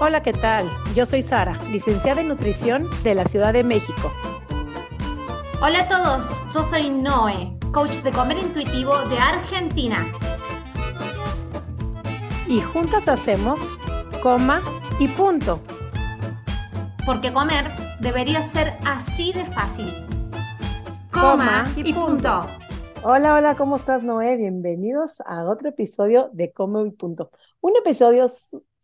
Hola, ¿qué tal? Yo soy Sara, licenciada en nutrición de la Ciudad de México. Hola a todos, yo soy Noé, coach de comer intuitivo de Argentina. Y juntas hacemos coma y punto. Porque comer debería ser así de fácil. Coma, y, punto. Hola, hola, ¿cómo estás, Noé? Bienvenidos a otro episodio de Coma y punto. Un episodio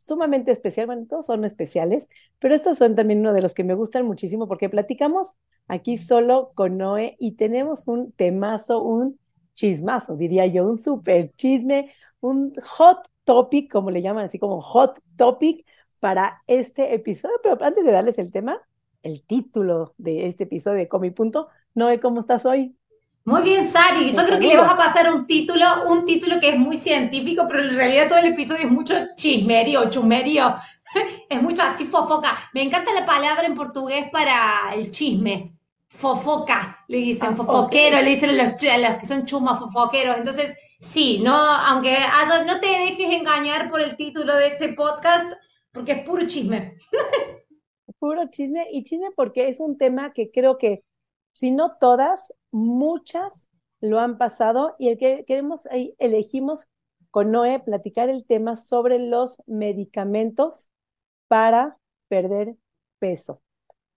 sumamente especial, bueno, todos son especiales, pero estos son también uno de los que me gustan muchísimo porque platicamos aquí solo con Noé y tenemos un temazo, un chismazo, diría yo, un super chisme, un hot topic, como le llaman, así como hot topic para este episodio. Pero antes de darles el tema, el título de este episodio de Comi Punto, Noé, ¿cómo estás hoy? Muy bien, Sari. Yo creo que le vas a pasar un título, un título que es muy científico, pero en realidad todo el episodio es mucho chismerio, chumerio. Es mucho así fofoca. Me encanta la palabra en portugués para el chisme. Fofoca, le dicen, ah, fofoquero, le dicen a los, que son chumas fofoqueros. Entonces, sí, no, aunque no te dejes engañar por el título de este podcast, porque es puro chisme. Puro chisme y chisme porque es un tema que creo que si no todas, muchas lo han pasado y el que queremos ahí elegimos con Noé platicar el tema sobre los medicamentos para perder peso.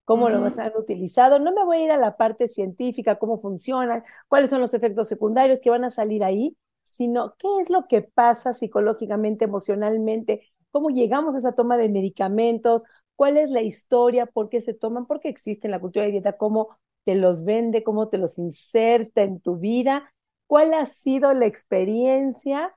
Cómo los han utilizado. No me voy a ir a la parte científica, cómo funcionan, cuáles son los efectos secundarios que van a salir ahí, sino qué es lo que pasa psicológicamente, emocionalmente, cómo llegamos a esa toma de medicamentos, cuál es la historia, por qué se toman, por qué existe en la cultura de dieta, cómo te los vende, cómo te los inserta en tu vida, cuál ha sido la experiencia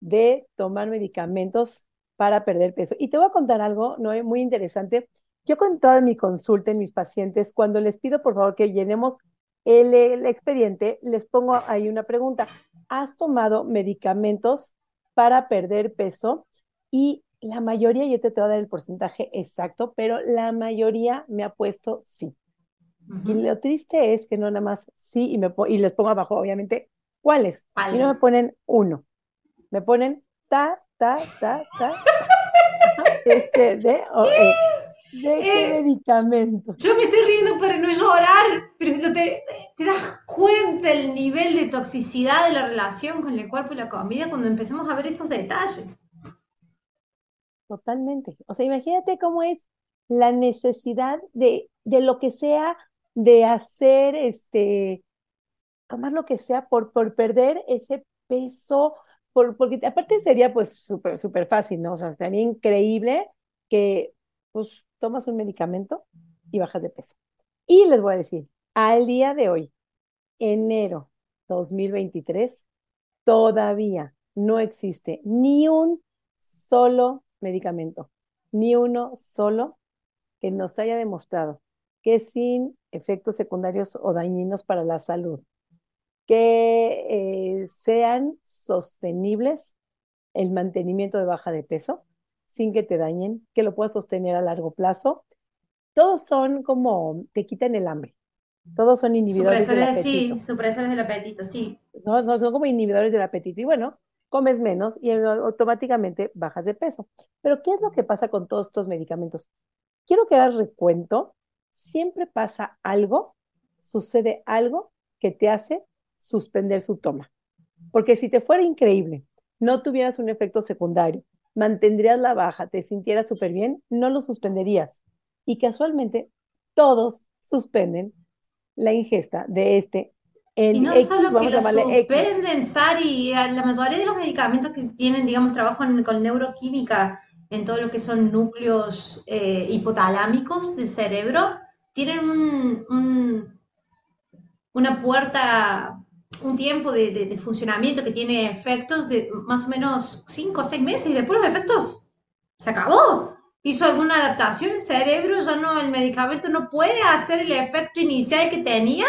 de tomar medicamentos para perder peso. Y te voy a contar algo ¿no? muy interesante. Yo con toda mi consulta en mis pacientes, cuando les pido por favor que llenemos el, expediente, les pongo ahí una pregunta. ¿Has tomado medicamentos para perder peso? Y la mayoría, yo te, te voy a dar el porcentaje exacto, pero la mayoría me ha puesto sí. Y lo triste es que no nada más sí y, me, y les pongo abajo, obviamente, ¿cuáles? Y no me ponen uno. Me ponen ta, ta, ta, ta. este, de, e. ¿De qué eh, medicamento? Yo me estoy riendo para no llorar, pero te, te, das cuenta el nivel de toxicidad de la relación con el cuerpo y la comida cuando empecemos a ver esos detalles. Totalmente. O sea, imagínate cómo es la necesidad de, de lo que sea de hacer, este, tomar lo que sea por, por perder ese peso, por, porque aparte sería pues súper, súper fácil, ¿no? O sea, sería increíble que pues tomas un medicamento y bajas de peso. Y les voy a decir, al día de hoy, enero 2023, todavía no existe ni un solo medicamento, ni uno solo que nos haya demostrado que sin efectos secundarios o dañinos para la salud, que eh, sean sostenibles el mantenimiento de baja de peso sin que te dañen, que lo puedas sostener a largo plazo. Todos son como, te quitan el hambre. Todos son inhibidores del apetito. Sí, supresores del apetito, sí. No, son como inhibidores del apetito. Y bueno, comes menos y automáticamente bajas de peso. Pero ¿qué es lo que pasa con todos estos medicamentos? Quiero que hagas recuento siempre pasa algo, sucede algo que te hace suspender su toma. Porque si te fuera increíble, no tuvieras un efecto secundario, mantendrías la baja, te sintieras súper bien, no lo suspenderías. Y casualmente, todos suspenden la ingesta de este. El y no solo que lo suspenden, Sari, la mayoría de los medicamentos que tienen, digamos, trabajo con neuroquímica, en todo lo que son núcleos eh, hipotalámicos del cerebro, tienen un, una puerta, un tiempo de, funcionamiento que tiene efectos de más o menos 5 o 6 meses y después los efectos se acabó. Hizo alguna adaptación el cerebro, ya no, el medicamento no puede hacer el efecto inicial que tenía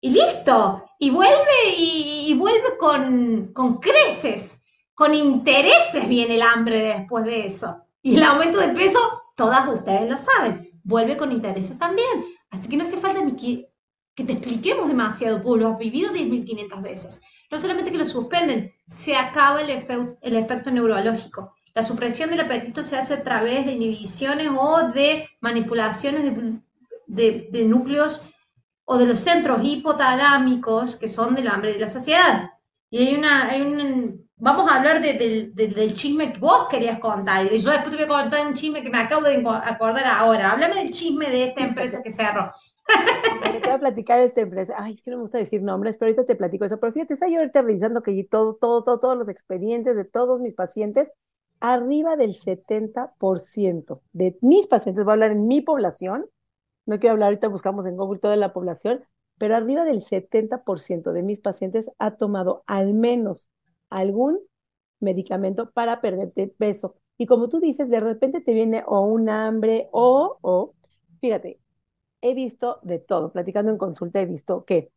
y listo. Y vuelve y, vuelve con, con creces con intereses viene el hambre después de eso. Y el aumento de peso, todas ustedes lo saben, vuelve con intereses también. Así que no hace falta ni que, que te expliquemos demasiado, pues lo has vivido 10.500 veces. No solamente que lo suspenden, se acaba el, el efecto neurológico. la supresión del apetito se hace a través de inhibiciones o de manipulaciones de, núcleos o de los centros hipotalámicos que son del hambre y de la saciedad. Y hay una, hay un, vamos a hablar del chisme que vos querías contar. Y yo después te voy a contar un chisme que me acabo de acordar ahora. Háblame del chisme de esta empresa que cerró. Te voy a platicar de esta empresa. Ay, es que no me gusta decir nombres, pero ahorita te platico eso. Pero fíjate, estoy ahorita revisando que todo, todo, todo, todos los expedientes de todos mis pacientes, arriba del 70% de mis pacientes, voy a hablar en mi población, no quiero hablar ahorita, buscamos en Google toda la población, pero arriba del 70% de mis pacientes ha tomado al menos algún medicamento para perderte peso. Y como tú dices, de repente te viene o un hambre o, o, fíjate, he visto de todo, platicando en consulta he visto que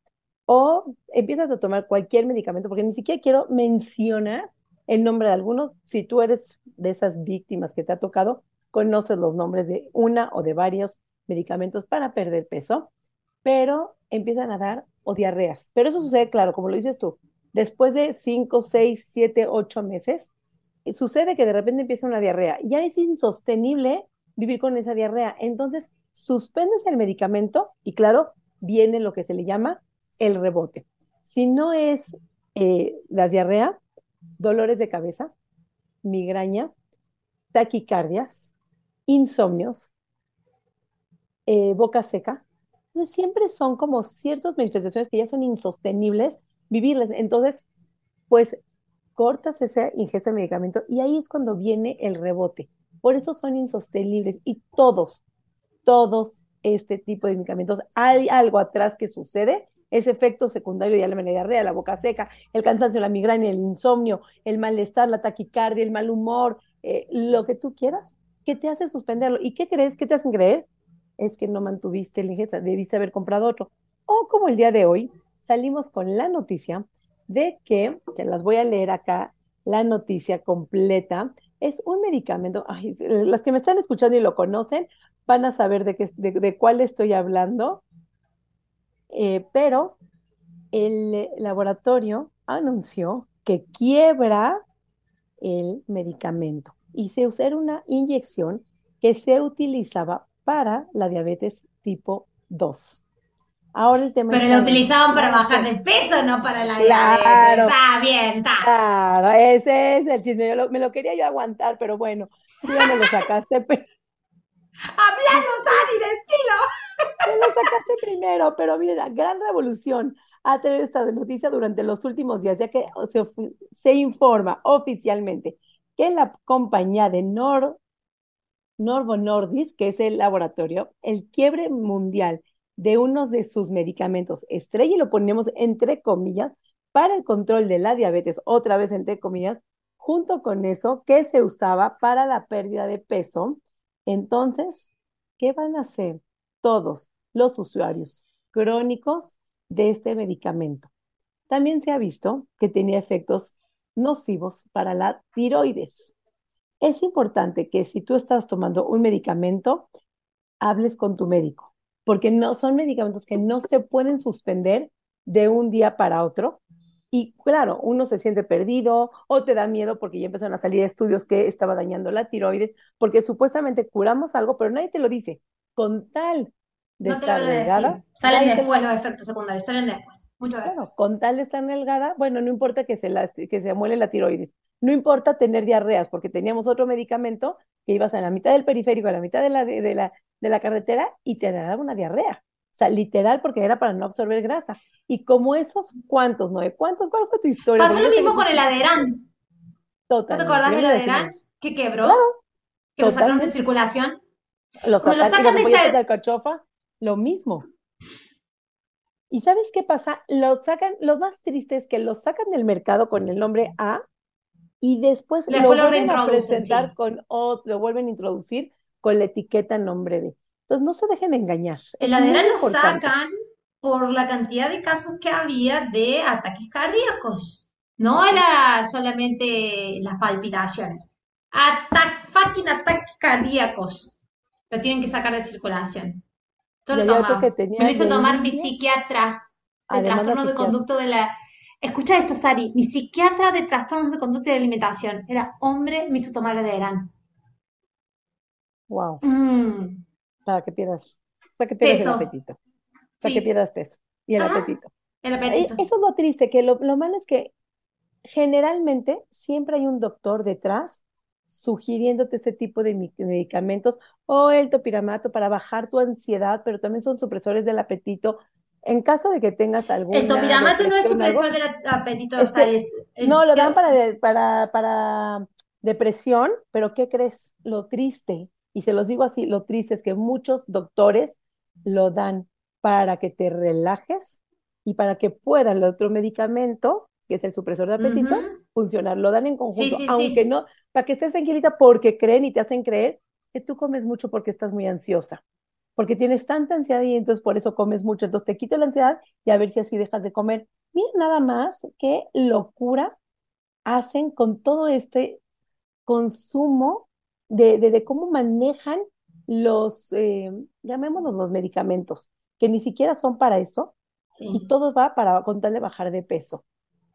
o empiezas a tomar cualquier medicamento, porque ni siquiera quiero mencionar el nombre de algunos, si tú eres de esas víctimas que te ha tocado, conoces los nombres de una o de varios medicamentos para perder peso, pero empiezan a dar o diarreas. Pero eso sucede, claro, como lo dices tú, después de 5, 6, 7, 8 meses, sucede que de repente empieza una diarrea. Ya es insostenible vivir con esa diarrea. Entonces, suspendes el medicamento y claro, viene lo que se le llama el rebote. Si no es eh, la diarrea, dolores de cabeza, migraña, taquicardias, insomnios, eh, boca seca, siempre son como ciertas manifestaciones que ya son insostenibles vivirles. Entonces, pues cortas esa ingesta de medicamento y ahí es cuando viene el rebote. Por eso son insostenibles y todos, todos este tipo de medicamentos, hay algo atrás que sucede, ese efecto secundario de la diarrea, la boca seca, el cansancio, la migraña, el insomnio, el malestar, la taquicardia, el mal humor, eh, lo que tú quieras, que te hace suspenderlo. ¿Y qué crees? ¿Qué te hacen creer? Es que no mantuviste la ingesta, debiste haber comprado otro. O como el día de hoy, salimos con la noticia de que, te las voy a leer acá, la noticia completa, es un medicamento, las que me están escuchando y lo conocen van a saber de, qué, de, cuál estoy hablando, eh, pero el laboratorio anunció que quiebra el medicamento y se usó una inyección que se utilizaba para la diabetes tipo 2. Ahora el tema Pero lo utilizaban para bajar de peso, no para la diabetes. Ah, bien, está. Claro, ese es el chisme. me lo quería yo aguantar, pero bueno, tú ya me lo sacaste. Pero... Hablando, Dani, de estilo. Me lo sacaste primero, pero mire, la gran revolución ha tenido esta noticia durante los últimos días, ya que se, se informa oficialmente que la compañía de Nor, Norvo Nordisk, que es el laboratorio, el quiebre mundial de uno de sus medicamentos estrella, y lo ponemos entre comillas, para el control de la diabetes, otra vez entre comillas, junto con eso que se usaba para la pérdida de peso. Entonces, ¿qué van a hacer todos los usuarios crónicos de este medicamento? También se ha visto que tenía efectos nocivos para la tiroides. Es importante que si tú estás tomando un medicamento, hables con tu médico porque no son medicamentos que no se pueden suspender de un día para otro. Y claro, uno se siente perdido o te da miedo porque ya empezaron a salir estudios que estaba dañando la tiroides, porque supuestamente curamos algo, pero nadie te lo dice. Con tal de estar delgada. Salen después los efectos secundarios, salen después, mucho después. con tal de estar delgada, bueno, no importa que se, la, que se amuele la tiroides, no importa tener diarreas, porque teníamos otro medicamento que ibas a la mitad del periférico, a la mitad de la, de la, de la carretera y te daba una diarrea. O sea, literal, porque era para no absorber grasa. Y como esos, ¿cuántos, no? ¿Cuántos? ¿Cuál fue tu historia? Pasó lo mismo con el Aderán. Total. ¿No te acordás del Aderán? Que quebró. que lo sacaron de circulación. Lo, sacan, de esa... alcachofa, lo mismo. ¿Y sabes qué pasa? Lo sacan, lo más triste es que lo sacan del mercado con el nombre A y después lo vuelven a presentar con o lo vuelven a introducir con la etiqueta nombre de. Entonces, no se dejen engañar. El ADERA lo sacan por la cantidad de casos que había de ataques cardíacos. No era solamente las palpitaciones. Atac, fucking ataques cardíacos. Lo tienen que sacar de circulación. Yo lo tomaba. Me lo hizo tomar mi psiquiatra de trastorno de conducto de la escucha esto, Sari, mi psiquiatra de trastornos de conducta y de alimentación era hombre, me hizo tomar verano. Wow. Mm. Para que pierdas, para que pierdas el apetito. Para que pierdas peso y el apetito. El apetito. Eso es lo triste, que lo, lo malo es que generalmente siempre hay un doctor detrás sugiriéndote ese tipo de medicamentos o el topiramato para bajar tu ansiedad, pero también son supresores del apetito. En caso de que tengas algún... El topiramato no es supresor del apetito. no, lo dan para, para, para depresión, pero ¿qué crees? Lo triste, y se los digo así, lo triste es que muchos doctores lo dan para que te relajes y para que pueda el otro medicamento, que es el supresor de apetito, funcionar. Lo dan en conjunto, aunque no, para que estés tranquilita porque creen y te hacen creer que tú comes mucho porque estás muy ansiosa, porque tienes tanta ansiedad y entonces por eso comes mucho. Entonces te quito la ansiedad y a ver si así dejas de comer. Mira nada más qué locura hacen con todo este consumo de, de, cómo manejan los, eh, llamémoslos los medicamentos, que ni siquiera son para eso, y todo va para contarle bajar de peso.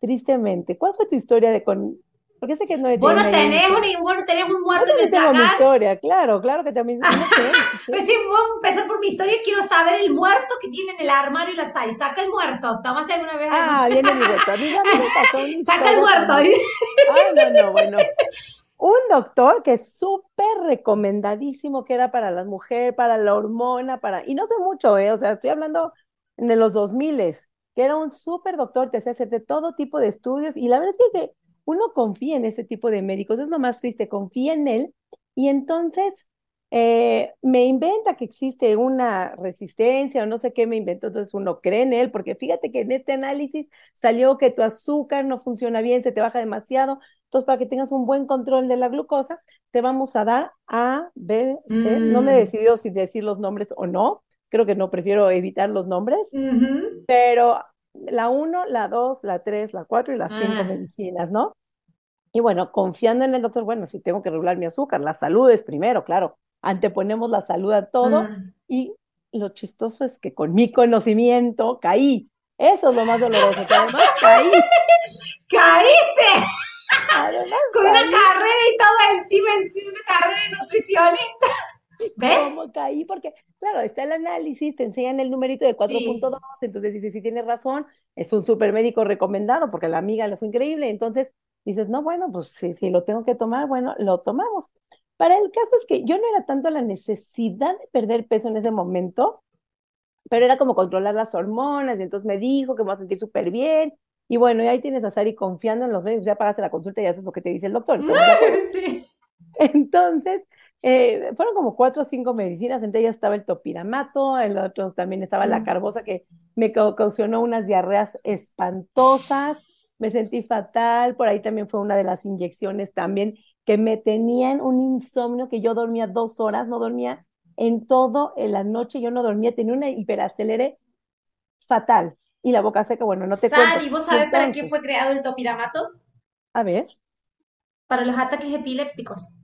Tristemente. ¿Cuál fue tu historia de con, porque sé que no Vos no tenés un, vos no tenés un muerto en el tengo mi historia, claro, claro que también. pues sí, vos empezar por mi historia, quiero saber el muerto que tiene en el armario y la sal. Saca el muerto. ¿Tomaste alguna vez? Ah, viene mi muerto. A mí ya me pasó Saca el muerto. Ah, no, no, bueno. Un doctor que es súper recomendadísimo, que era para las mujeres, para la hormona, para... Y no sé mucho, ¿eh? O sea, estoy hablando de los 2000 que era un súper doctor, te hacía hacer de todo tipo de estudios. Y la verdad es que uno confía en ese tipo de médicos, es lo más triste, confía en él y entonces eh, me inventa que existe una resistencia o no sé qué me inventó, entonces uno cree en él, porque fíjate que en este análisis salió que tu azúcar no funciona bien, se te baja demasiado, entonces para que tengas un buen control de la glucosa, te vamos a dar A, B, C, no me he mm. decidido si decir los nombres o no, creo que no, prefiero evitar los nombres, pero la 1, la 2, la 3, la 4 y las 5 ah. medicinas, ¿no? Y bueno, confiando en el doctor, bueno, si tengo que regular mi azúcar, la salud es primero, claro, anteponemos la salud a todo y lo chistoso es que con mi conocimiento caí. Eso es lo más doloroso, que además caí. ¡Caíste! con una carrera y todo encima, encima una carrera de nutricionista. ¿Ves? ¿Cómo caí? Porque, claro, está el análisis, te enseñan el numerito de 4.2, entonces dices, si tienes razón, es un super médico recomendado porque la amiga le fue increíble, entonces dices, no, bueno, pues si, si lo tengo que tomar, bueno, lo tomamos. Para el caso es que yo no era tanto la necesidad de perder peso en ese momento, pero era como controlar las hormonas, y entonces me dijo que me voy a sentir súper bien, y bueno, y ahí tienes a Sari confiando en los médicos, ya pagaste la consulta y haces lo que te dice el doctor. Entonces, eh, fueron como cuatro o cinco medicinas, entre ellas estaba el topiramato, el otro también estaba la carbosa que me ocasionó unas diarreas espantosas, me sentí fatal, por ahí también fue una de las inyecciones también que me tenían un insomnio que yo dormía dos horas, no dormía en todo en la noche, yo no dormía, tenía una hiperacelere fatal y la boca seca, bueno, no te Sari, ¿y vos sabés para qué fue creado el topiramato? A ver. Para los ataques epilépticos.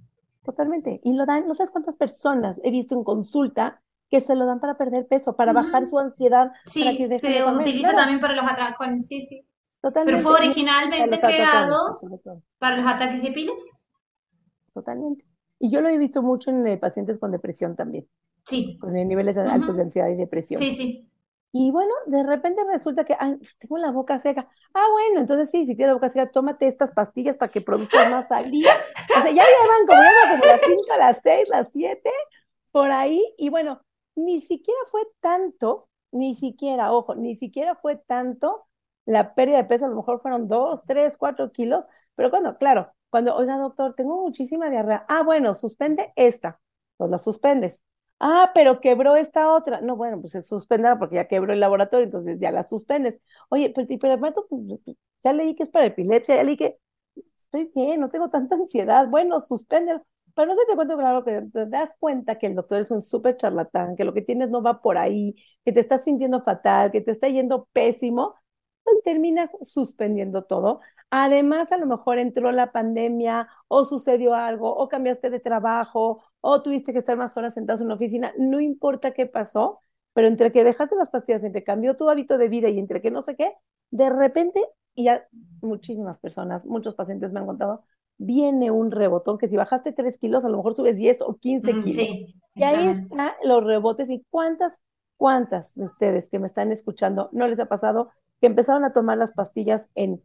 Totalmente. Y lo dan, no sabes cuántas personas he visto en consulta que se lo dan para perder peso, para bajar su ansiedad. Sí, se utiliza también para los atracones, sí, sí. Totalmente. Pero fue originalmente creado para los ataques de epilepsia. Totalmente. Y yo lo he visto mucho en eh, pacientes con depresión también. Sí. Con niveles altos de ansiedad y depresión. Sí, sí. Y bueno, de repente resulta que ay, tengo la boca seca. Ah, bueno, entonces sí, si tienes la boca seca, tómate estas pastillas para que produzcas más saliva. O sea, ya llevan como, como las 5, las 6, las 7, por ahí. Y bueno, ni siquiera fue tanto, ni siquiera, ojo, ni siquiera fue tanto la pérdida de peso, a lo mejor fueron 2, 3, 4 kilos, pero cuando, claro, cuando, oiga, doctor, tengo muchísima diarrea. Ah, bueno, suspende esta, pues la suspendes. Ah, pero quebró esta otra. No, bueno, pues se suspenderá porque ya quebró el laboratorio, entonces ya la suspendes. Oye, pues, pero ya leí que es para epilepsia, ya leí que estoy bien, no tengo tanta ansiedad. Bueno, suspende. Pero no se te cuento claro que te das cuenta que el doctor es un súper charlatán, que lo que tienes no va por ahí, que te estás sintiendo fatal, que te está yendo pésimo, pues terminas suspendiendo todo. Además, a lo mejor entró la pandemia o sucedió algo o cambiaste de trabajo o tuviste que estar más horas sentados en una oficina, no importa qué pasó, pero entre que dejaste las pastillas, entre cambió tu hábito de vida y entre que no sé qué, de repente y ya muchísimas personas, muchos pacientes me han contado, viene un rebotón que si bajaste 3 kilos, a lo mejor subes 10 o 15 mm, kilos. y ahí están los rebotes. ¿Y cuántas, cuántas de ustedes que me están escuchando no les ha pasado que empezaron a tomar las pastillas en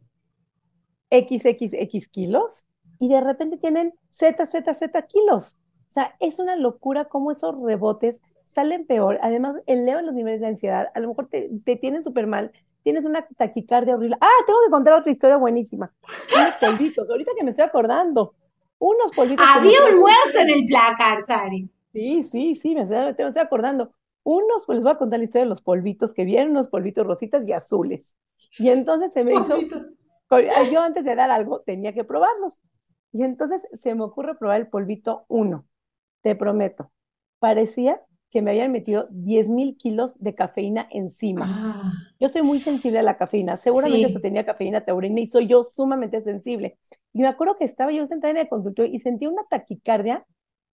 XXX kilos y de repente tienen Z, Z, Z kilos? O sea, es una locura cómo esos rebotes salen peor. Además, elevan los niveles de ansiedad. A lo mejor te, te tienen súper mal tienes una taquicardia horrible. Ah, tengo que contar otra historia buenísima. Unos polvitos, ahorita que me estoy acordando. Unos polvitos. Había un muerto en el placar, Sari. Sí, sí, sí, me estoy, me estoy acordando. Unos, pues les voy a contar la historia de los polvitos que vienen, unos polvitos rositas y azules. Y entonces se me hizo, yo antes de dar algo tenía que probarlos. Y entonces se me ocurre probar el polvito uno, te prometo. Parecía que me habían metido 10 mil kilos de cafeína encima. Ah. Yo soy muy sensible a la cafeína, seguramente eso tenía cafeína taurina y soy yo sumamente sensible. Y me acuerdo que estaba yo sentada en el consultorio y sentí una taquicardia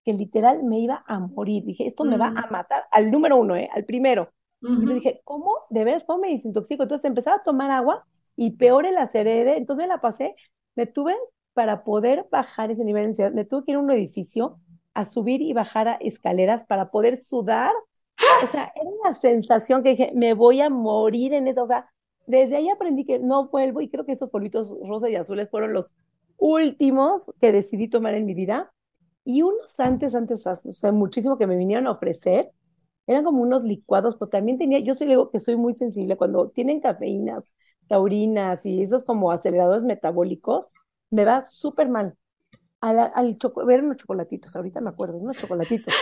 que literal me iba a morir. Dije, esto me va mm. a matar al número uno, ¿eh? al primero. Y yo dije, ¿cómo? ¿De veras? ¿Cómo me desintoxico? Entonces empezaba a tomar agua y peor el acerere. Entonces la pasé, me tuve para poder bajar ese nivel de ansiedad, me tuve que ir a un edificio a subir y bajar a escaleras para poder sudar. O sea, era una sensación que dije, me voy a morir en eso. O sea, desde ahí aprendí que no vuelvo y creo que esos polvitos rosas y azules fueron los últimos que decidí tomar en mi vida. Y unos antes, antes, o sea, muchísimo que me vinieron a ofrecer, eran como unos licuados, pero también tenía, yo soy digo que soy muy sensible, cuando tienen cafeínas, taurinas y esos como aceleradores metabólicos, me va súper mal al, ver unos chocolatitos, ahorita me acuerdo, unos chocolatitos.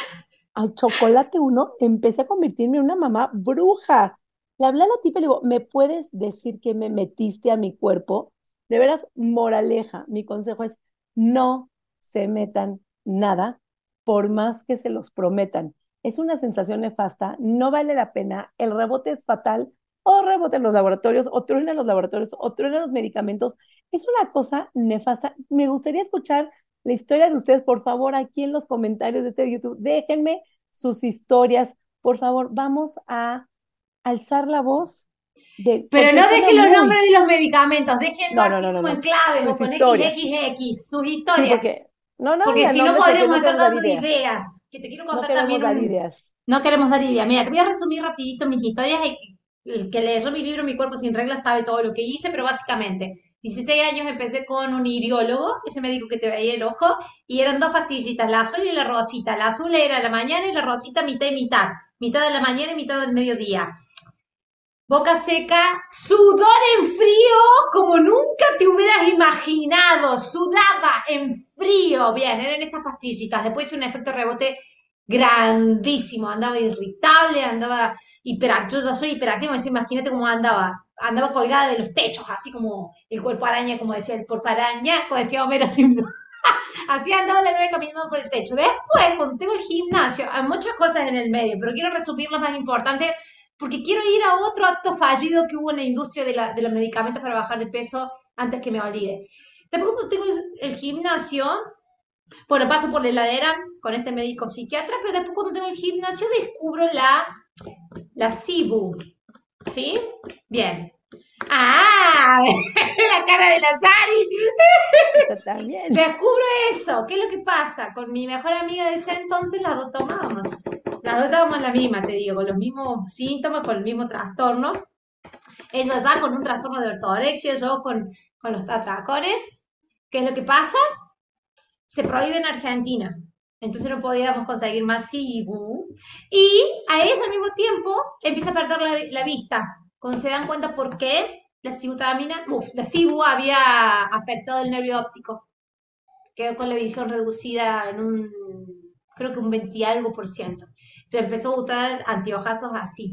Al chocolate uno empecé a convertirme en una mamá bruja. Le hablé a la tipa y le digo, ¿me puedes decir que me metiste a mi cuerpo? De veras, moraleja, mi consejo es no se metan nada por más que se los prometan. Es una sensación nefasta, no vale la pena, el rebote es fatal, o rebote en los laboratorios, o truena en los laboratorios, o truena los medicamentos. Es una cosa nefasta. Me gustaría escuchar la historia de ustedes, por favor, aquí en los comentarios de este YouTube, déjenme sus historias, por favor, vamos a alzar la voz. De, Pero no dejen los nombres de los medicamentos, déjenlo así como en clave o con XXX, sus historias. porque, no, no, porque si no podríamos estar dando ideas. Que te quiero contar no también. Dar ideas. No queremos dar ideas. Mira, te voy a resumir rapidito mis historias. El que leyó mi libro Mi cuerpo sin reglas sabe todo lo que hice, pero básicamente 16 años empecé con un iriólogo, ese médico que te veía el ojo, y eran dos pastillitas, la azul y la rosita. La azul era la mañana y la rosita mitad y mitad. Mitad de la mañana y mitad del mediodía. Boca seca, sudor en frío como nunca te hubieras imaginado. Sudaba en frío. Bien, eran esas pastillitas. Después un efecto rebote grandísimo. Andaba irritable, andaba hiperactivo. Yo soy hiperactivo. Imagínate cómo andaba andaba colgada de los techos, así como el cuerpo araña, como decía el cuerpo araña, como decía Homero Simpson. así andaba la nueve caminando por el techo. Después, cuando tengo el gimnasio, hay muchas cosas en el medio, pero quiero resumir las más importantes porque quiero ir a otro acto fallido que hubo en la industria de, la, de los medicamentos para bajar de peso antes que me olvide. Después cuando tengo el gimnasio, bueno, paso por la heladera con este médico psiquiatra, pero después cuando tengo el gimnasio descubro la, la CIBU, ¿Sí? Bien. ¡Ah! la cara de la Sari. Descubro eso. ¿Qué es lo que pasa? Con mi mejor amiga de ese entonces las dos tomábamos. Las dos estábamos la misma, te digo, con los mismos síntomas, con el mismo trastorno. Ella ya con un trastorno de ortorexia, yo con, con los atracones. ¿Qué es lo que pasa? Se prohíbe en Argentina entonces no podíamos conseguir más Sibu. Y a eso al mismo tiempo empieza a perder la, vista. Cuando se dan cuenta por qué la cibutamina, la Sibu había afectado el nervio óptico. Quedó con la visión reducida en un, creo que un 20 algo por ciento. Entonces empezó a usar anteojazos así.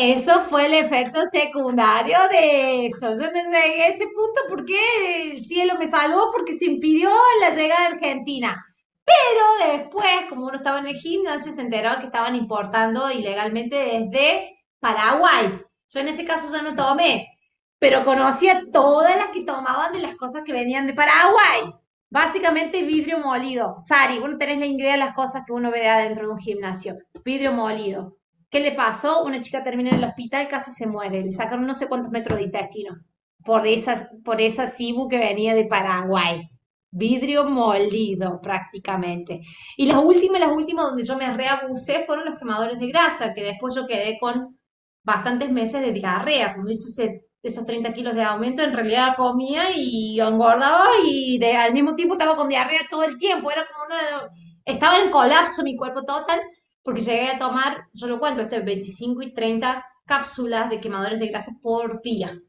Eso fue el efecto secundario de eso. Yo no llegué a ese punto porque el cielo me salvó porque se impidió la llegada a Argentina. Pero después, como uno estaba en el gimnasio, se enteró que estaban importando ilegalmente desde Paraguay. Yo en ese caso no tomé, pero conocía todas las que tomaban de las cosas que venían de Paraguay. Básicamente vidrio molido. Sari, vos no tenés la idea de las cosas que uno ve adentro de un gimnasio. Vidrio molido. ¿Qué le pasó? Una chica termina en el hospital, casi se muere. Le sacaron no sé cuántos metros de intestino. por esa, por esa cibu que venía de Paraguay. Vidrio molido prácticamente. Y las últimas, las últimas donde yo me reabusé fueron los quemadores de grasa, que después yo quedé con bastantes meses de diarrea. Cuando hice esos 30 kilos de aumento, en realidad comía y engordaba y de, al mismo tiempo estaba con diarrea todo el tiempo. Era como una... Estaba en colapso mi cuerpo total porque llegué a tomar, yo lo cuento, este 25 y 30 cápsulas de quemadores de grasa por día.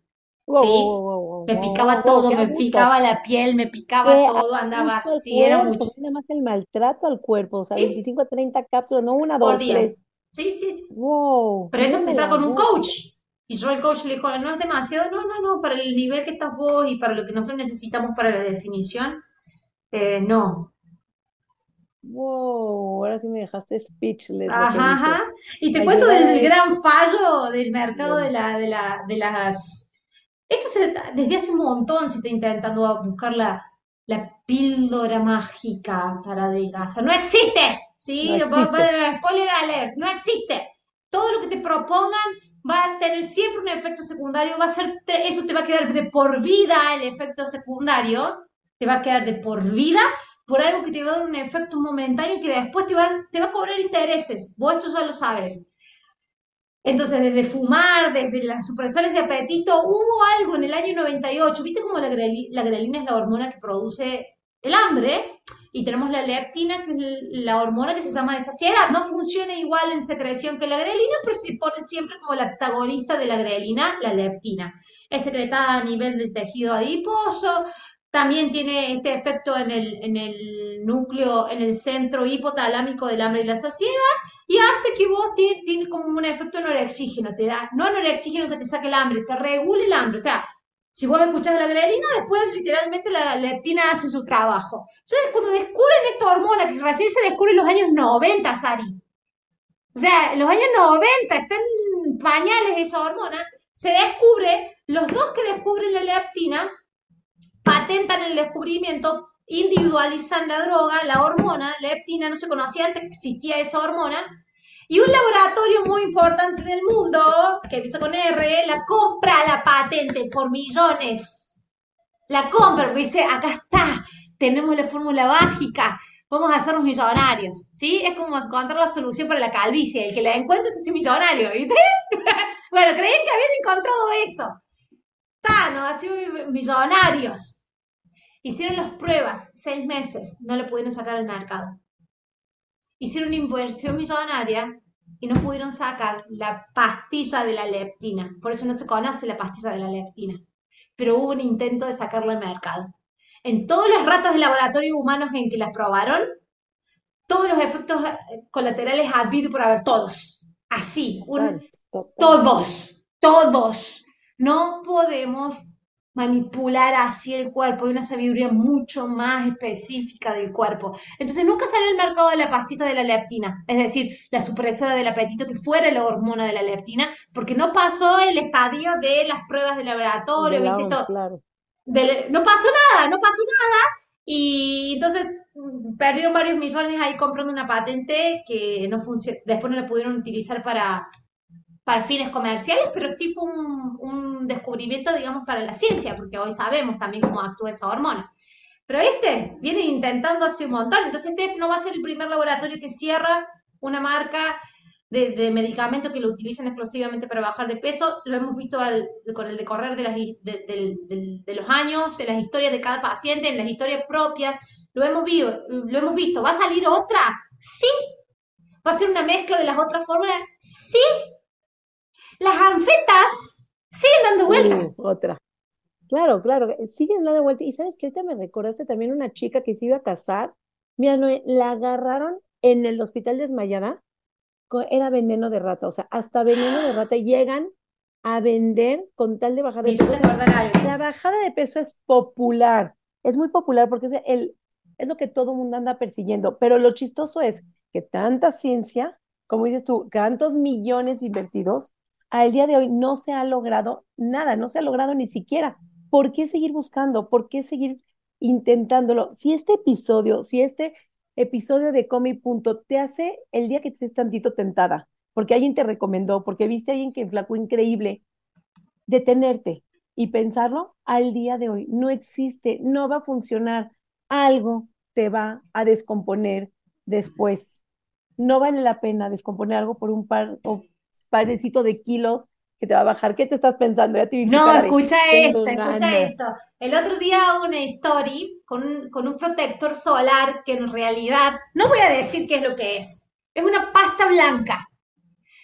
¿sí? me picaba todo, me picaba la piel, me picaba todo, andaba así, era mucho. Nada más el maltrato al cuerpo, o sea, 25 a 30 cápsulas, no una, dos, tres. Sí, sí, sí. Wow. Pero eso estaba con un coach. Y yo el coach le dijo, no es demasiado, no, no, no, para el nivel que estás vos y para lo que nosotros necesitamos para la definición, eh, no. Wow, ahora sí me dejaste speechless. Ajá, ajá. Y te cuento del gran fallo del mercado de, la, de, la, de las... Esto se, desde hace un montón se está intentando buscar la, la píldora mágica para adelgazar. ¡No existe! ¿Sí? No spoiler alert, no existe. Todo lo que te propongan va a tener siempre un efecto secundario, va a ser, eso te va a quedar de por vida el efecto secundario, te va a quedar de por vida por algo que te va a dar un efecto momentáneo que después te va, a cobrar intereses. Vos esto ya lo sabes. Entonces, desde fumar, desde las supresores de apetito, hubo algo en el año 98. ¿Viste cómo la, la grelina es la hormona que produce el hambre? Y tenemos la leptina, que es la hormona que se llama de saciedad. No funciona igual en secreción que la grelina, pero se pone siempre como la antagonista de la grelina, la leptina. Es secretada a nivel del tejido adiposo, también tiene este efecto en el, en el núcleo, en el centro hipotalámico del hambre y la saciedad, y hace que vos tienes como un efecto oxígeno te da, no oxígeno que te saque el hambre, te regule el hambre, o sea, si vos escuchás la grelina, después literalmente la leptina hace su trabajo. Entonces, cuando descubren esta hormona, que recién se descubre en los años 90, Sari, o sea, en los años 90 están pañales esa hormona, se descubre, los dos que descubren la leptina patentan el descubrimiento, individualizan la droga, la hormona, la leptina, no se conocía antes que existía esa hormona, y un laboratorio muy importante del mundo, que empieza con R, la compra la patente por millones. La compra, porque dice, acá está, tenemos la fórmula mágica, vamos a hacernos millonarios, ¿sí? Es como encontrar la solución para la calvicie, el que la encuentra es millonario, ¿viste? bueno, creían que habían encontrado eso. Tano, así millonarios. Hicieron las pruebas, seis meses, no le pudieron sacar al mercado. Hicieron una inversión millonaria y no pudieron sacar la pastilla de la leptina. Por eso no se conoce la pastilla de la leptina. Pero hubo un intento de sacarla al mercado. En todos los ratos de laboratorio humanos en que las probaron, todos los efectos eh, colaterales ha habido por haber todos. Así, todos, todos. No podemos manipular así el cuerpo, hay una sabiduría mucho más específica del cuerpo. Entonces nunca salió al mercado de la pastilla de la leptina, es decir, la supresora del apetito que fuera la hormona de la leptina, porque no pasó el estadio de las pruebas de laboratorio, ¿viste? Todo. no pasó nada, no pasó nada, y entonces perdieron varios millones ahí comprando una patente que no funcionó, después no la pudieron utilizar para, para fines comerciales, pero sí fue un, descubrimiento, digamos, para la ciencia, porque hoy sabemos también cómo actúa esa hormona. Pero este viene intentando hace un montón, entonces este no va a ser el primer laboratorio que cierra una marca de, de medicamento que lo utilizan exclusivamente para bajar de peso. Lo hemos visto con el decorrer de, las, de, de, los años, en las historias de cada paciente, en las historias propias. Lo hemos, visto, lo hemos visto. ¿Va a salir otra? Sí. ¿Va a ser una mezcla de las otras fórmulas? Sí las anfetas siguen dando vueltas. otra. Claro, claro, siguen dando vueltas. Y sabes que ahorita me recordaste también una chica que se iba a casar. Mira, no, la agarraron en el hospital desmayada. Era veneno de rata, o sea, hasta veneno de rata llegan a vender con tal de bajar de peso. la bajada de peso es popular, es muy popular porque es, el, es lo que todo el mundo anda persiguiendo. Pero lo chistoso es que tanta ciencia, como dices tú, tantos millones invertidos, al día de hoy no se ha logrado nada, no se ha logrado ni siquiera. ¿Por qué seguir buscando? ¿Por qué seguir intentándolo? Si este episodio, si este episodio de Comi Punto te hace el día que estés tantito tentada, porque alguien te recomendó, porque viste a alguien que flacó increíble, detenerte y pensarlo al día de hoy. No existe, no va a funcionar. Algo te va a descomponer después. No vale la pena descomponer algo por un par o parecito de kilos que te va a bajar. ¿Qué te estás pensando? no, escucha esto, escucha esto. El otro día hago una story con un, con un protector solar que en realidad, no voy a decir qué es lo que es, es una pasta blanca.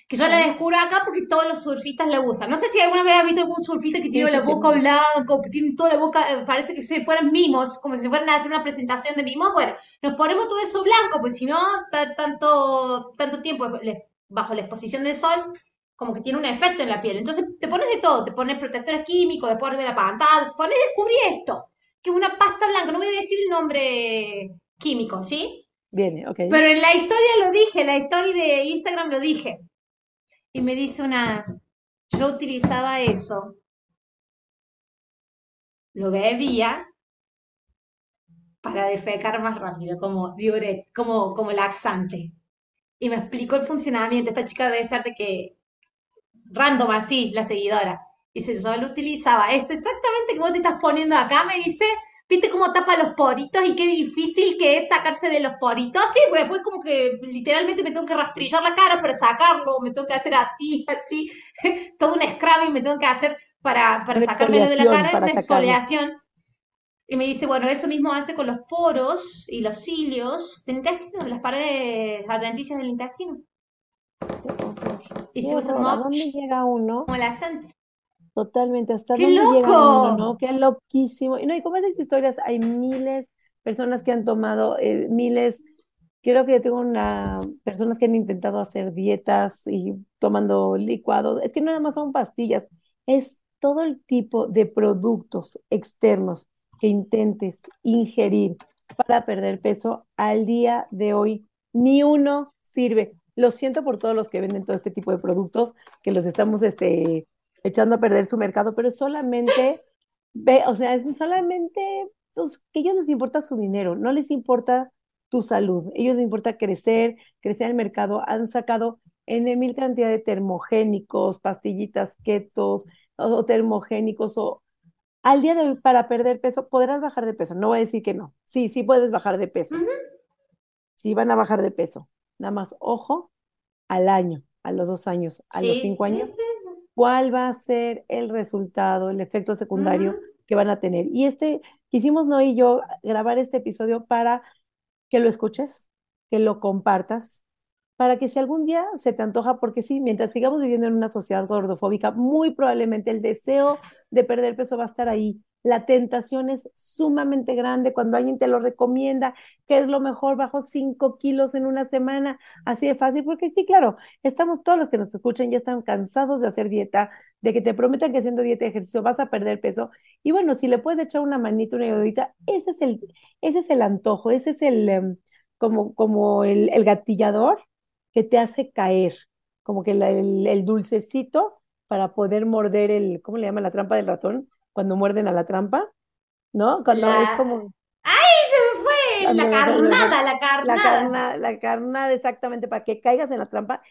Que yo la descubro acá porque todos los surfistas la usan. No sé si alguna vez has visto algún surfista que tiene la boca blanca, que tiene toda la boca, eh, parece que se fueran mimos, como si fueran a hacer una presentación de mimos. Bueno, nos ponemos todo eso blanco, pues si no, tanto, tanto tiempo bajo la exposición del sol, como que tiene un efecto en la piel. Entonces te pones de todo, te pones protectores químicos, después de la pantalla, te pones descubrí esto, que es una pasta blanca, no voy a decir el nombre químico, ¿sí? Viene, ok. Pero en la historia lo dije, en la historia de Instagram lo dije. Y me dice una, yo utilizaba eso, lo bebía para defecar más rápido, como diuret, como, como laxante. Y me explicó el funcionamiento. Esta chica debe ser de que random así, la seguidora. Dice, yo lo utilizaba. Esto exactamente que vos te estás poniendo acá, me dice, ¿viste cómo tapa los poritos y qué difícil que es sacarse de los poritos? Sí, pues después como que literalmente me tengo que rastrillar la cara para sacarlo, me tengo que hacer así, así, todo un scrubbing me tengo que hacer para, para sacármelo de la cara, una exfoliación. Y me dice, bueno, eso mismo hace con los poros y los cilios del intestino, de las paredes adventicias del intestino. Y si usa como, ¿A dónde llega uno? Como laxante. Totalmente, hasta ¡Qué dónde loco! llega uno, ¿no? Qué loquísimo. Y no, y como esas historias, hay miles personas que han tomado, eh, miles, creo que tengo una, personas que han intentado hacer dietas y tomando licuados. Es que no nada más son pastillas, es todo el tipo de productos externos intentes ingerir para perder peso al día de hoy. Ni uno sirve. Lo siento por todos los que venden todo este tipo de productos, que los estamos este, echando a perder su mercado, pero solamente, ve, o sea, es solamente pues, que a ellos les importa su dinero, no les importa tu salud, ellos les importa crecer, crecer el mercado, han sacado en mil cantidad de termogénicos, pastillitas ketos o, termogénicos o al día de hoy para perder peso podrás bajar de peso, no voy a decir que no, sí, sí puedes bajar de peso, sí van a bajar de peso, Nada más, ojo, al año, a los dos años, a los cinco años, cuál va a ser el resultado, el efecto secundario que van a tener. Y este, quisimos no y yo grabar este episodio para que lo escuches, que lo compartas, para que si algún día se te antoja, porque sí, mientras sigamos viviendo en una sociedad gordofóbica, muy probablemente el deseo de perder peso va a estar ahí, la tentación es sumamente grande cuando alguien te lo recomienda, que es lo mejor, bajo 5 kilos en una semana, así de fácil, porque sí, claro, estamos todos los que nos escuchan ya están cansados de hacer dieta, de que te prometan que haciendo dieta y ejercicio vas a perder peso. Y bueno, si le puedes echar una manita, una ayudita, ese es el, ese es el antojo, ese es el, em, como, como el, el, gatillador que te hace caer, como que el, el dulcecito para poder morder el, ¿cómo le llaman la trampa del ratón? cuando muerden a la trampa, ¿no? Cuando es como... ¡Ay, se me fue! La carnada, la carnada. La carnada, la carnada, exactamente, para que caigas en la trampa.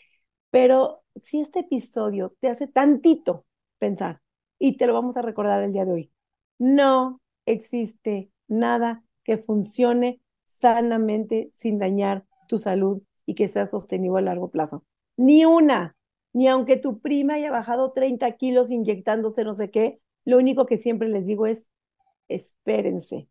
Pero si este episodio te hace tantito pensar, y te lo vamos a recordar el día de hoy, no existe nada que funcione sanamente sin dañar tu salud y que sea sostenible a largo plazo. Ni una, ni aunque tu prima haya bajado 30 kilos inyectándose no sé qué, lo único que siempre les digo es, espérense,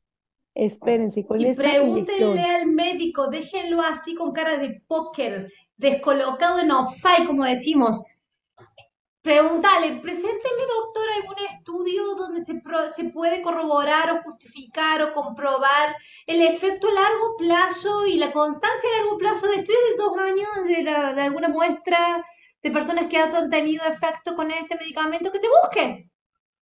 espérense. Con y pregúntenle al médico, déjenlo así con cara de póker, descolocado en offside, como decimos. Pregúntale, presénteme, doctor, algún estudio donde se, se puede corroborar o justificar o comprobar el efecto a largo plazo y la constancia a largo plazo de estudios de dos años de, de alguna muestra de personas que hayan tenido efecto con este medicamento, que te busque.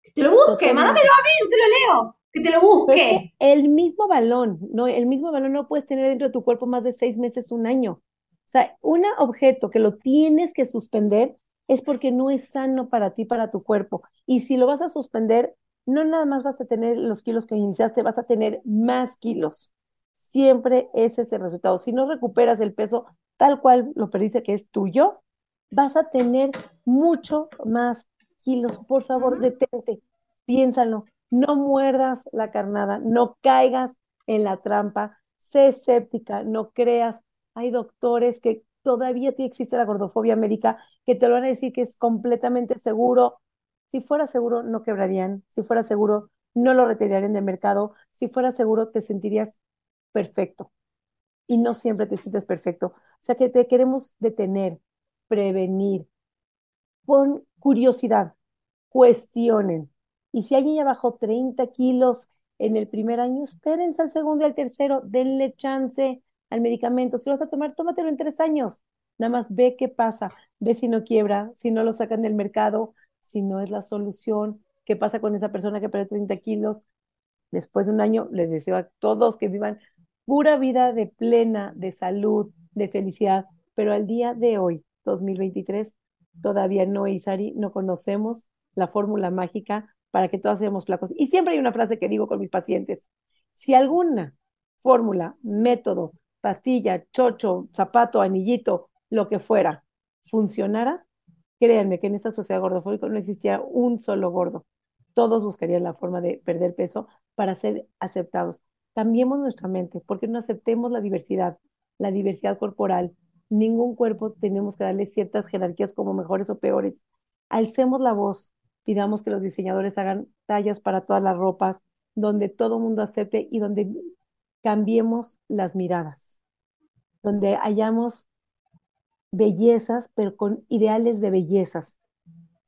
Que te lo busque, mándamelo a mí, yo te lo leo. Que te lo busque. el mismo balón, no, el mismo balón no puedes tener dentro de tu cuerpo más de seis meses, un año. O sea, un objeto que lo tienes que suspender es porque no es sano para ti, para tu cuerpo. Y si lo vas a suspender, no nada más vas a tener los kilos que iniciaste, vas a tener más kilos. Siempre ese es el resultado. Si no recuperas el peso tal cual lo perdiste que es tuyo, vas a tener mucho más kilos, por favor, detente. piénsalo, no muerdas la carnada, no caigas en la trampa, sé escéptica, no creas. Hay doctores que todavía existe la gordofobia médica que te lo van a decir que es completamente seguro. Si fuera seguro, no quebrarían. Si fuera seguro, no lo retirarían del mercado. Si fuera seguro, te sentirías perfecto. Y no siempre te sientes perfecto. O sea que te queremos detener, prevenir. Pon curiosidad, cuestionen. Y si alguien ya bajó 30 kilos en el primer año, espérense al segundo y al tercero, denle chance al medicamento. Si lo vas a tomar, tómatelo en tres años. Nada más ve qué pasa, ve si no quiebra, si no lo sacan del mercado, si no es la solución, qué pasa con esa persona que perdió 30 kilos. Después de un año, les deseo a todos que vivan pura vida de plena, de salud, de felicidad, pero al día de hoy, 2023, todavía no, Isari, no conocemos la fórmula mágica para que todos seamos flacos. Y siempre hay una frase que digo con mis pacientes, si alguna fórmula, método, pastilla, chocho, zapato, anillito, lo que fuera, funcionara, créanme que en esta sociedad gordofóbica no existía un solo gordo. Todos buscarían la forma de perder peso para ser aceptados. Cambiemos nuestra mente, porque no aceptemos la diversidad, la diversidad corporal. Ningún cuerpo tenemos que darle ciertas jerarquías como mejores o peores. Alcemos la voz, pidamos que los diseñadores hagan tallas para todas las ropas, donde todo el mundo acepte y donde cambiemos las miradas, donde hayamos bellezas, pero con ideales de bellezas,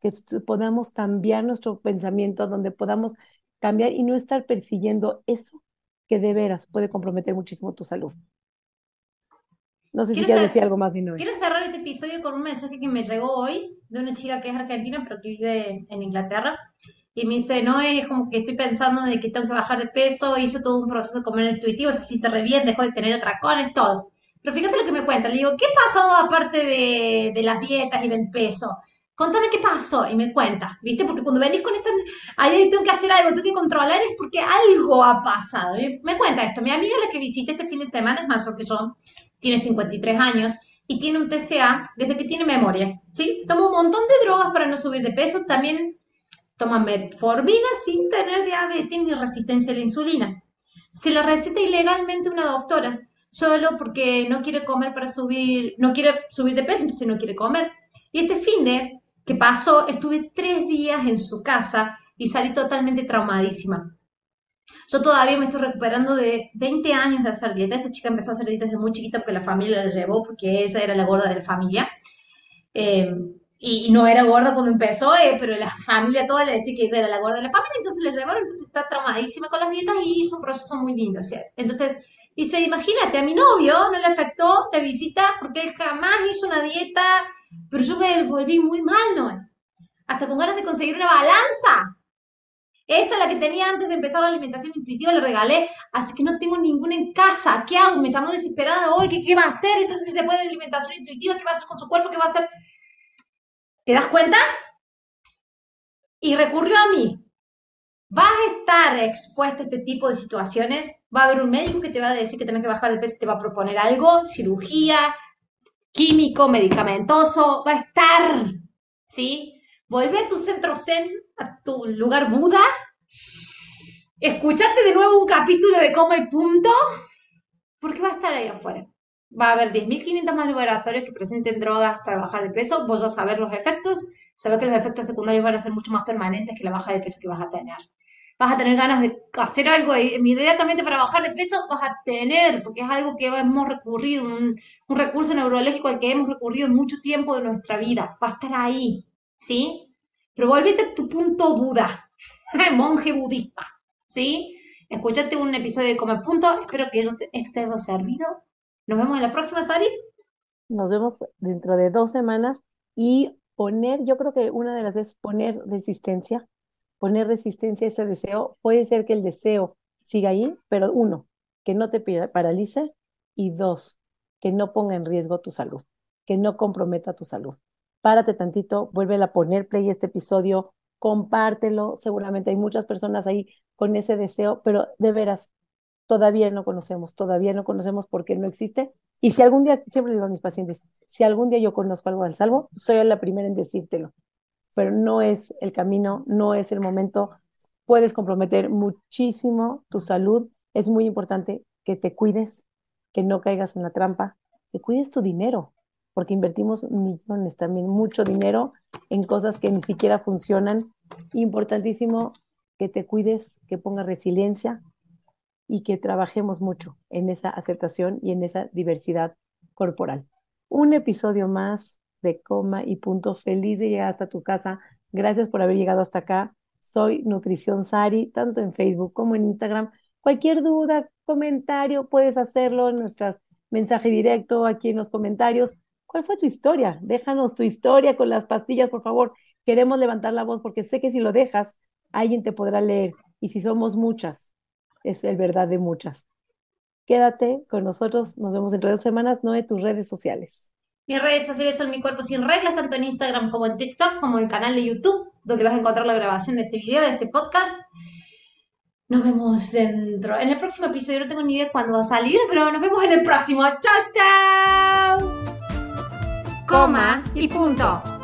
que podamos cambiar nuestro pensamiento, donde podamos cambiar y no estar persiguiendo eso que de veras puede comprometer muchísimo tu salud. No sé si quieres decir algo más, Dino. Quiero cerrar este episodio con un mensaje que me llegó hoy de una chica que es argentina, pero que vive en Inglaterra. Y me dice, no, es como que estoy pensando de que tengo que bajar de peso, hizo todo un proceso de comer intuitivo, se siente re bien, dejó de tener atracones, todo. Pero fíjate lo que me cuenta, le digo, ¿qué pasó aparte de, de las dietas y del peso? Contame qué pasó y me cuenta, ¿viste? Porque cuando venís con esta, ahí tengo que hacer algo, tengo que controlar, es porque algo ha pasado. Me cuenta esto, mi amiga la que visité este fin de semana es más que yo, tiene 53 años y tiene un TCA desde que tiene memoria, ¿sí? Toma un montón de drogas para no subir de peso, también toma metformina sin tener diabetes ni resistencia a la insulina. Se la receta ilegalmente una doctora, solo porque no quiere comer para subir, no quiere subir de peso, entonces no quiere comer. Y este fin de que pasó, estuve tres días en su casa y salí totalmente traumadísima. Yo todavía me estoy recuperando de 20 años de hacer dieta. Esta chica empezó a hacer dieta desde muy chiquita porque la familia la llevó, porque esa era la gorda de la familia. Eh, y, no era gorda cuando empezó, eh, pero la familia toda le decía que esa era la gorda de la familia, entonces la llevaron, entonces está traumadísima con las dietas y hizo un proceso muy lindo. Entonces, dice, imagínate, a mi novio no le afectó la visita porque él jamás hizo una dieta, pero yo me volví muy mal, ¿no? Hasta con ganas de conseguir una balanza. Esa es la que tenía antes de empezar la alimentación intuitiva, le regalé, así que no tengo ninguna en casa. ¿Qué hago? Me llamo desesperada hoy, ¿qué, ¿qué va a hacer? Entonces, si se pone la alimentación intuitiva, ¿qué va a hacer con su cuerpo? ¿Qué va a hacer? ¿Te das cuenta? Y recurrió a mí. Vas a estar expuesta a este tipo de situaciones. Va a haber un médico que te va a decir que tienes que bajar de peso te va a proponer algo, cirugía, químico, medicamentoso. Va a estar, ¿sí? Vuelve a tu centro zen, a tu lugar Buda. Escuchate de nuevo un capítulo de Coma y Punto, porque va a estar ahí afuera va a haber 10.500 más laboratorios que presenten drogas para bajar de peso, vos a saber los efectos, saber que los efectos secundarios van a ser mucho más permanentes que la baja de peso que vas a tener. Vas a tener ganas de hacer algo inmediatamente para bajar de peso, vas a tener, porque es algo que hemos recurrido, un, un recurso neurológico al que hemos recurrido mucho tiempo de nuestra vida. Va a estar ahí, ¿sí? Pero volvete a tu punto Buda, monje budista, ¿sí? Escúchate un episodio de Come Punto, espero que esto te haya servido nos vemos en la próxima, Sari. Nos vemos dentro de dos semanas y poner, yo creo que una de las es poner resistencia, poner resistencia a ese deseo. Puede ser que el deseo siga ahí, pero uno, que no te paralice y dos, que no ponga en riesgo tu salud, que no comprometa tu salud. Párate tantito, vuelve a poner play este episodio, compártelo. Seguramente hay muchas personas ahí con ese deseo, pero de veras, todavía no conocemos, todavía no conocemos por qué no existe. Y si algún día, siempre digo a mis pacientes, si algún día yo conozco algo al salvo, soy la primera en decírtelo, pero no es el camino, no es el momento. puedes comprometer muchísimo tu salud. Es muy importante que te cuides, que no caigas en la trampa, que cuides tu dinero, porque invertimos millones también, mucho dinero en cosas que ni siquiera funcionan. Importantísimo que te cuides, que pongas resiliencia y que trabajemos mucho en esa aceptación y en esa diversidad corporal. Un episodio más de coma y punto. Feliz de llegar hasta tu casa. Gracias por haber llegado hasta acá. Soy Nutrición Sari, tanto en Facebook como en Instagram. Cualquier duda, comentario, puedes hacerlo en nuestras mensaje directo aquí en los comentarios. ¿Cuál fue tu historia? Déjanos tu historia con las pastillas, por favor. Queremos levantar la voz porque sé que si lo dejas, alguien te podrá leer. Y si somos muchas, es el verdad de muchas. Quédate con nosotros. Nos vemos dentro de dos semanas, no de tus redes sociales. Mis redes sociales son Mi Cuerpo Sin Reglas, tanto en Instagram como en TikTok, como en el canal de YouTube, donde vas a encontrar la grabación de este video, de este podcast. Nos vemos dentro. En el próximo episodio no tengo ni idea cuándo va a salir, pero nos vemos en el próximo. ¡Chao, chao! Coma y punto.